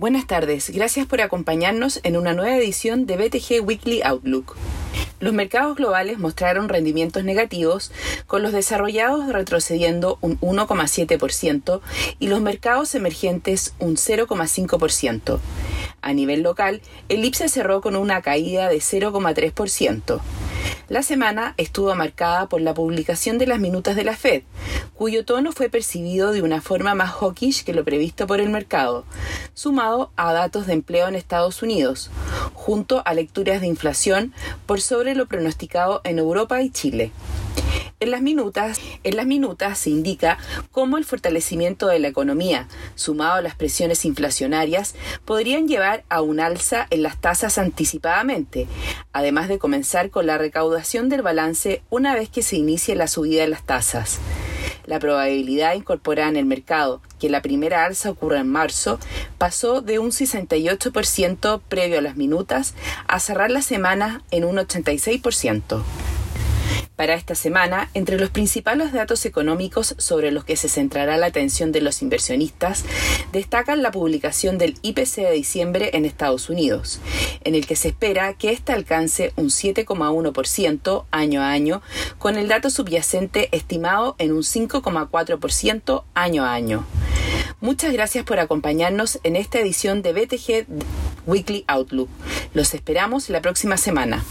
Buenas tardes, gracias por acompañarnos en una nueva edición de BTG Weekly Outlook. Los mercados globales mostraron rendimientos negativos, con los desarrollados retrocediendo un 1,7% y los mercados emergentes un 0,5%. A nivel local, el IPSE cerró con una caída de 0,3%. La semana estuvo marcada por la publicación de las minutas de la Fed, cuyo tono fue percibido de una forma más hawkish que lo previsto por el mercado, sumado a datos de empleo en Estados Unidos, junto a lecturas de inflación por sobre lo pronosticado en Europa y Chile. En las minutas, se indica cómo el fortalecimiento de la economía, sumado a las presiones inflacionarias, podrían llevar a un alza en las tasas anticipadamente, además de comenzar con la recaudación del balance una vez que se inicie la subida de las tasas. La probabilidad incorporada en el mercado que la primera alza ocurra en marzo pasó de un 68% previo a las minutas a cerrar la semana en un 86%. Para esta semana, entre los principales datos económicos sobre los que se centrará la atención de los inversionistas, destacan la publicación del IPC de diciembre en Estados Unidos, en el que se espera que ésta alcance un 7,1% año a año, con el dato subyacente estimado en un 5,4% año a año. Muchas gracias por acompañarnos en esta edición de BTG Weekly Outlook. Los esperamos la próxima semana.